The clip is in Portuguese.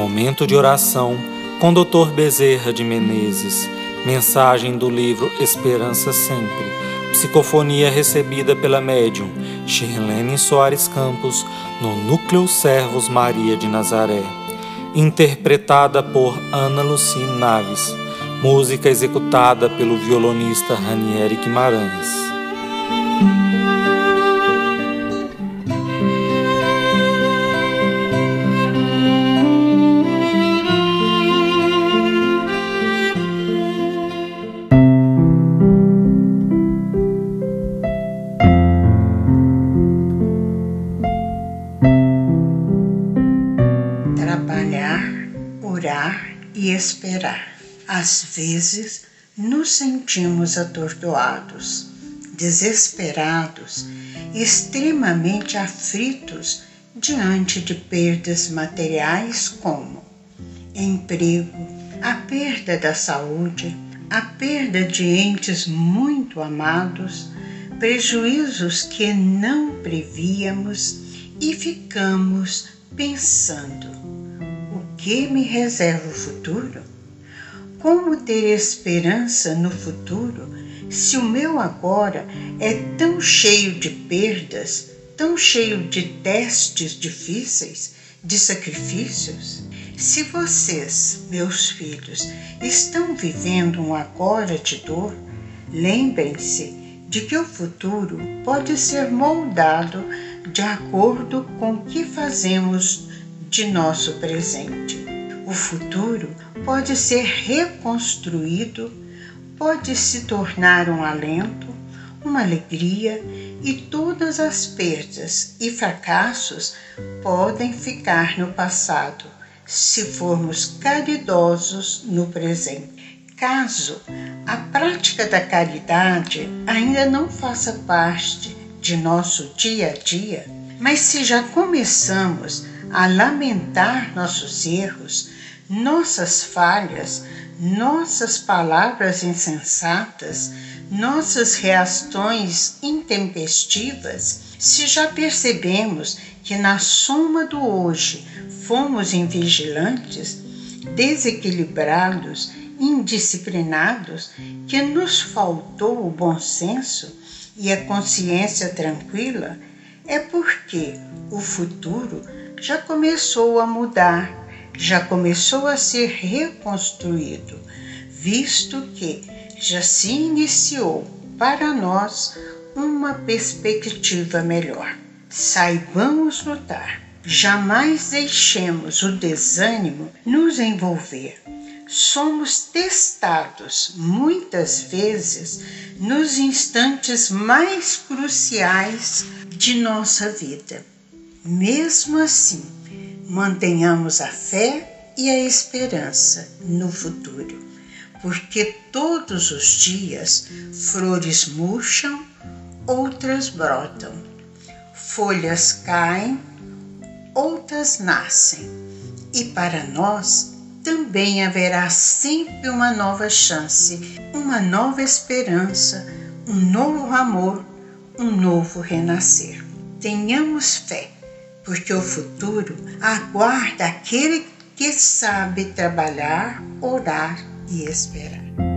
Momento de oração com Dr. Bezerra de Menezes. Mensagem do livro Esperança Sempre. Psicofonia recebida pela médium Shirlene Soares Campos no Núcleo Servos Maria de Nazaré. Interpretada por Ana Luci Naves. Música executada pelo violonista Ranieri Guimarães. E esperar. Às vezes, nos sentimos atordoados, desesperados, extremamente aflitos diante de perdas materiais como emprego, a perda da saúde, a perda de entes muito amados, prejuízos que não prevíamos e ficamos pensando que me reserva o futuro? Como ter esperança no futuro se o meu agora é tão cheio de perdas, tão cheio de testes difíceis, de sacrifícios? Se vocês, meus filhos, estão vivendo um agora de dor, lembrem-se de que o futuro pode ser moldado de acordo com o que fazemos de nosso presente. O futuro pode ser reconstruído, pode se tornar um alento, uma alegria e todas as perdas e fracassos podem ficar no passado se formos caridosos no presente. Caso a prática da caridade ainda não faça parte de nosso dia a dia, mas se já começamos a lamentar nossos erros, nossas falhas, nossas palavras insensatas, nossas reações intempestivas, se já percebemos que na soma do hoje fomos invigilantes, desequilibrados, indisciplinados, que nos faltou o bom senso e a consciência tranquila, é porque o futuro já começou a mudar, já começou a ser reconstruído, visto que já se iniciou para nós uma perspectiva melhor. Saibamos lutar, jamais deixemos o desânimo nos envolver. Somos testados muitas vezes nos instantes mais cruciais de nossa vida. Mesmo assim, mantenhamos a fé e a esperança no futuro, porque todos os dias flores murcham, outras brotam, folhas caem, outras nascem, e para nós também haverá sempre uma nova chance, uma nova esperança, um novo amor, um novo renascer. Tenhamos fé porque o futuro aguarda aquele que sabe trabalhar, orar e esperar.